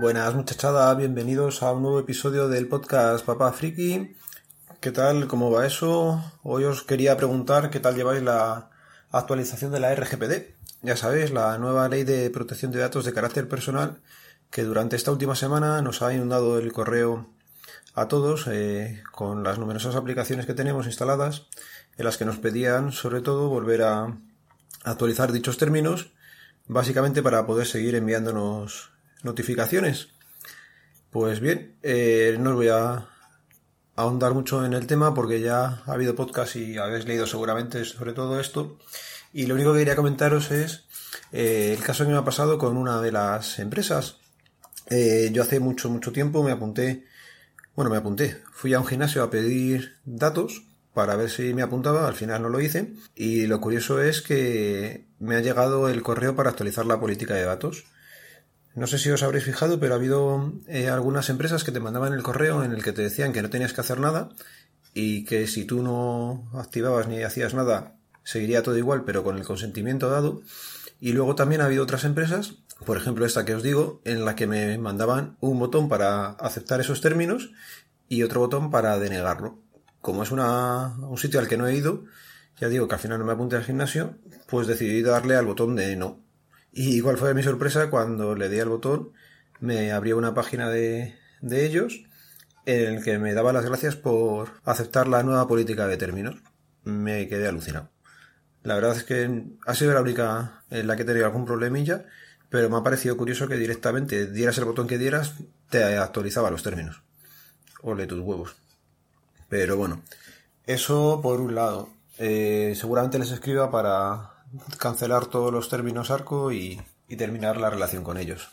Buenas muchachada, bienvenidos a un nuevo episodio del podcast Papá Friki. ¿Qué tal? ¿Cómo va eso? Hoy os quería preguntar qué tal lleváis la actualización de la RGPD. Ya sabéis, la nueva ley de protección de datos de carácter personal que durante esta última semana nos ha inundado el correo a todos eh, con las numerosas aplicaciones que tenemos instaladas en las que nos pedían sobre todo volver a actualizar dichos términos básicamente para poder seguir enviándonos notificaciones. Pues bien, eh, no os voy a ahondar mucho en el tema porque ya ha habido podcast y habéis leído seguramente sobre todo esto. Y lo único que quería comentaros es eh, el caso que me ha pasado con una de las empresas. Eh, yo hace mucho, mucho tiempo me apunté, bueno, me apunté, fui a un gimnasio a pedir datos para ver si me apuntaba, al final no lo hice. Y lo curioso es que me ha llegado el correo para actualizar la política de datos. No sé si os habréis fijado, pero ha habido eh, algunas empresas que te mandaban el correo en el que te decían que no tenías que hacer nada y que si tú no activabas ni hacías nada, seguiría todo igual, pero con el consentimiento dado. Y luego también ha habido otras empresas, por ejemplo esta que os digo, en la que me mandaban un botón para aceptar esos términos y otro botón para denegarlo. Como es un sitio al que no he ido, ya digo que al final no me apunté al gimnasio, pues decidí darle al botón de no. Y igual fue mi sorpresa cuando le di al botón, me abrió una página de, de ellos en el que me daba las gracias por aceptar la nueva política de términos. Me quedé alucinado. La verdad es que ha sido la única en la que he tenido algún problemilla, pero me ha parecido curioso que directamente dieras el botón que dieras, te actualizaba los términos. Ole tus huevos. Pero bueno, eso por un lado. Eh, seguramente les escriba para cancelar todos los términos arco y, terminar la relación con ellos.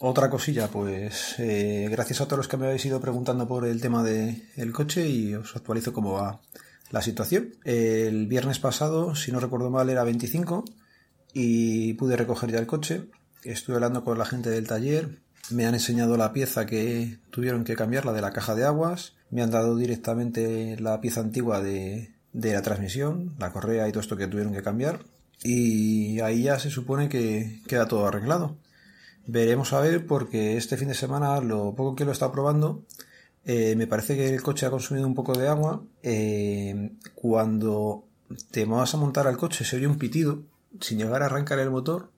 Otra cosilla, pues eh, gracias a todos los que me habéis ido preguntando por el tema del coche y os actualizo cómo va la situación. El viernes pasado, si no recuerdo mal, era 25 y pude recoger ya el coche. Estuve hablando con la gente del taller, me han enseñado la pieza que tuvieron que cambiar, la de la caja de aguas, me han dado directamente la pieza antigua de, de la transmisión, la correa y todo esto que tuvieron que cambiar y ahí ya se supone que queda todo arreglado. Veremos a ver porque este fin de semana lo poco que lo está probando eh, me parece que el coche ha consumido un poco de agua. Eh, cuando te vas a montar al coche se oye un pitido sin llegar a arrancar el motor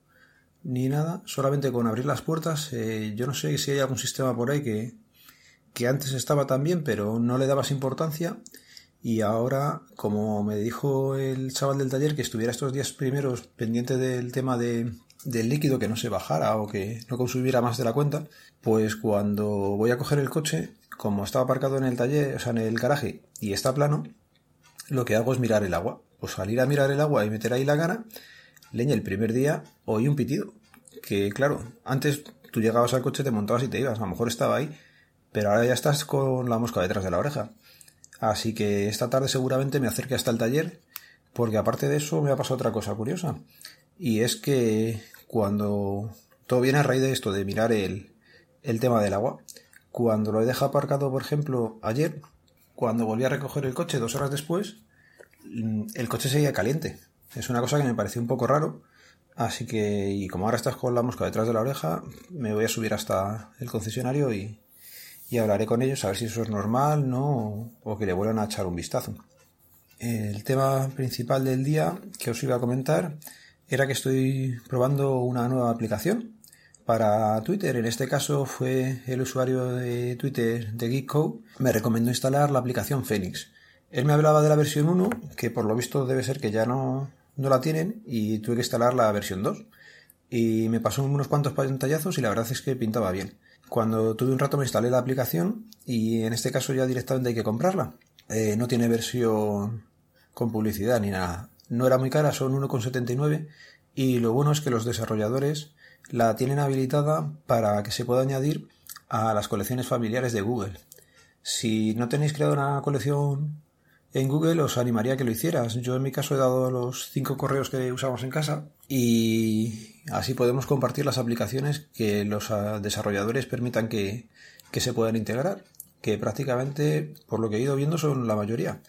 ni nada, solamente con abrir las puertas. Eh, yo no sé si hay algún sistema por ahí que, que antes estaba también pero no le dabas importancia y ahora, como me dijo el chaval del taller que estuviera estos días primeros pendiente del tema de, del líquido que no se bajara o que no consumiera más de la cuenta, pues cuando voy a coger el coche, como estaba aparcado en el taller, o sea, en el garaje y está plano, lo que hago es mirar el agua. Pues salir a mirar el agua y meter ahí la gana, leña el primer día oí un pitido. Que claro, antes tú llegabas al coche, te montabas y te ibas, a lo mejor estaba ahí, pero ahora ya estás con la mosca detrás de la oreja. Así que esta tarde seguramente me acerque hasta el taller, porque aparte de eso me ha pasado otra cosa curiosa. Y es que cuando todo viene a raíz de esto, de mirar el, el tema del agua, cuando lo he dejado aparcado, por ejemplo, ayer, cuando volví a recoger el coche dos horas después, mm, el coche seguía caliente. Es una cosa que me pareció un poco raro. Así que, y como ahora estás con la mosca detrás de la oreja, me voy a subir hasta el concesionario y, y hablaré con ellos a ver si eso es normal, ¿no? O que le vuelvan a echar un vistazo. El tema principal del día que os iba a comentar era que estoy probando una nueva aplicación para Twitter. En este caso fue el usuario de Twitter de Geekco. Me recomendó instalar la aplicación Phoenix. Él me hablaba de la versión 1, que por lo visto debe ser que ya no, no la tienen, y tuve que instalar la versión 2. Y me pasó unos cuantos pantallazos y la verdad es que pintaba bien. Cuando tuve un rato me instalé la aplicación y en este caso ya directamente hay que comprarla. Eh, no tiene versión con publicidad ni nada. No era muy cara, son 1,79 y lo bueno es que los desarrolladores la tienen habilitada para que se pueda añadir a las colecciones familiares de Google. Si no tenéis creado una colección en Google os animaría a que lo hicieras. Yo en mi caso he dado los cinco correos que usamos en casa y así podemos compartir las aplicaciones que los ah, desarrolladores permitan que, que se puedan integrar, que prácticamente, por lo que he ido viendo, son la mayoría.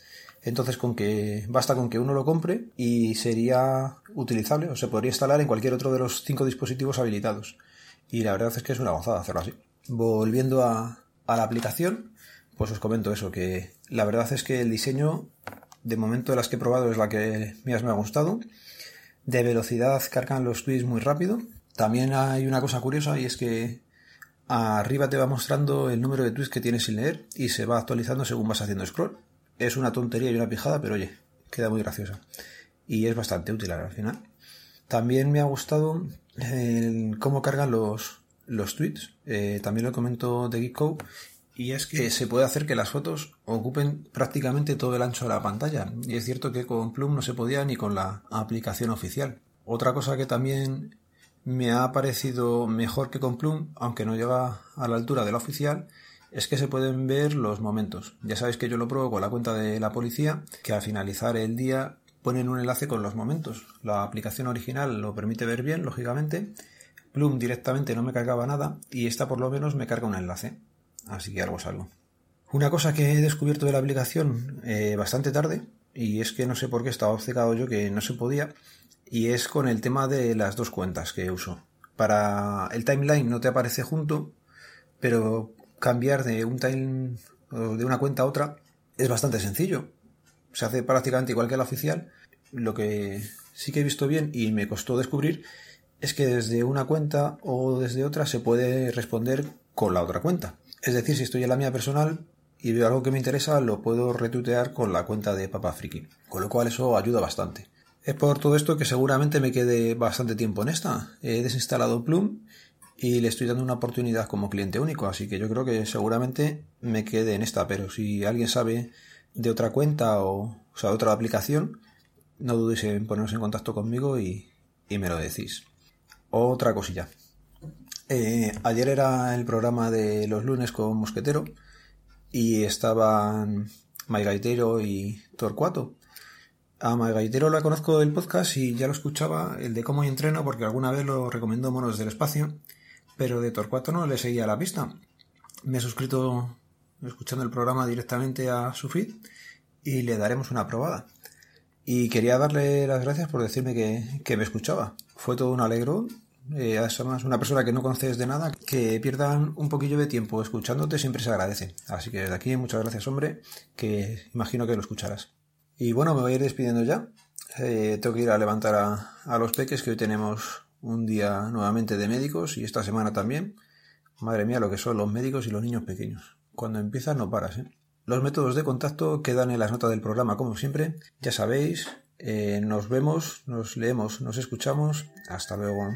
Entonces, con que basta con que uno lo compre y sería utilizable o se podría instalar en cualquier otro de los cinco dispositivos habilitados. Y la verdad es que es una gozada hacerlo así. Volviendo a, a la aplicación, pues os comento eso, que la verdad es que el diseño, de momento de las que he probado, es la que más me ha gustado. De velocidad cargan los tweets muy rápido. También hay una cosa curiosa y es que arriba te va mostrando el número de tweets que tienes sin leer y se va actualizando según vas haciendo scroll. Es una tontería y una pijada, pero oye, queda muy graciosa. Y es bastante útil al final. También me ha gustado cómo cargan los, los tweets. Eh, también lo comento de Geekco. Y es que se puede hacer que las fotos ocupen prácticamente todo el ancho de la pantalla. Y es cierto que con Plum no se podía ni con la aplicación oficial. Otra cosa que también me ha parecido mejor que con Plum, aunque no llega a la altura de la oficial, es que se pueden ver los momentos. Ya sabéis que yo lo pruebo con la cuenta de la policía, que al finalizar el día ponen un enlace con los momentos. La aplicación original lo permite ver bien, lógicamente, Plum directamente no me cargaba nada y esta por lo menos me carga un enlace. Así que algo es algo. Una cosa que he descubierto de la aplicación eh, bastante tarde, y es que no sé por qué estaba obcecado yo que no se podía, y es con el tema de las dos cuentas que uso. Para el timeline no te aparece junto, pero cambiar de un time de una cuenta a otra es bastante sencillo. Se hace prácticamente igual que la oficial. Lo que sí que he visto bien y me costó descubrir es que desde una cuenta o desde otra se puede responder con la otra cuenta. Es decir, si estoy en la mía personal y veo algo que me interesa, lo puedo retuitear con la cuenta de Papa Friki. Con lo cual eso ayuda bastante. Es por todo esto que seguramente me quede bastante tiempo en esta. He desinstalado Plum y le estoy dando una oportunidad como cliente único, así que yo creo que seguramente me quede en esta, pero si alguien sabe de otra cuenta o, o sea, de otra aplicación, no dudéis en poneros en contacto conmigo y, y me lo decís. Otra cosilla. Eh, ayer era el programa de los lunes con Mosquetero y estaban Maigaitero y Torcuato. A Maigaitero la conozco del podcast y ya lo escuchaba, el de cómo entreno, porque alguna vez lo recomendó Monos del Espacio, pero de Torcuato no le seguía la pista. Me he suscrito escuchando el programa directamente a su feed y le daremos una probada. Y quería darle las gracias por decirme que, que me escuchaba fue todo un alegro. Eh, además, una persona que no conoces de nada, que pierdan un poquillo de tiempo escuchándote siempre se agradece. Así que desde aquí muchas gracias, hombre, que imagino que lo escucharás. Y bueno, me voy a ir despidiendo ya. Eh, tengo que ir a levantar a, los peques, que hoy tenemos un día nuevamente de médicos y esta semana también. Madre mía, lo que son los médicos y los niños pequeños. Cuando empiezas no paras, ¿eh? Los métodos de contacto quedan en las notas del programa, como siempre. Ya sabéis, eh, nos vemos, nos leemos, nos escuchamos. Hasta luego.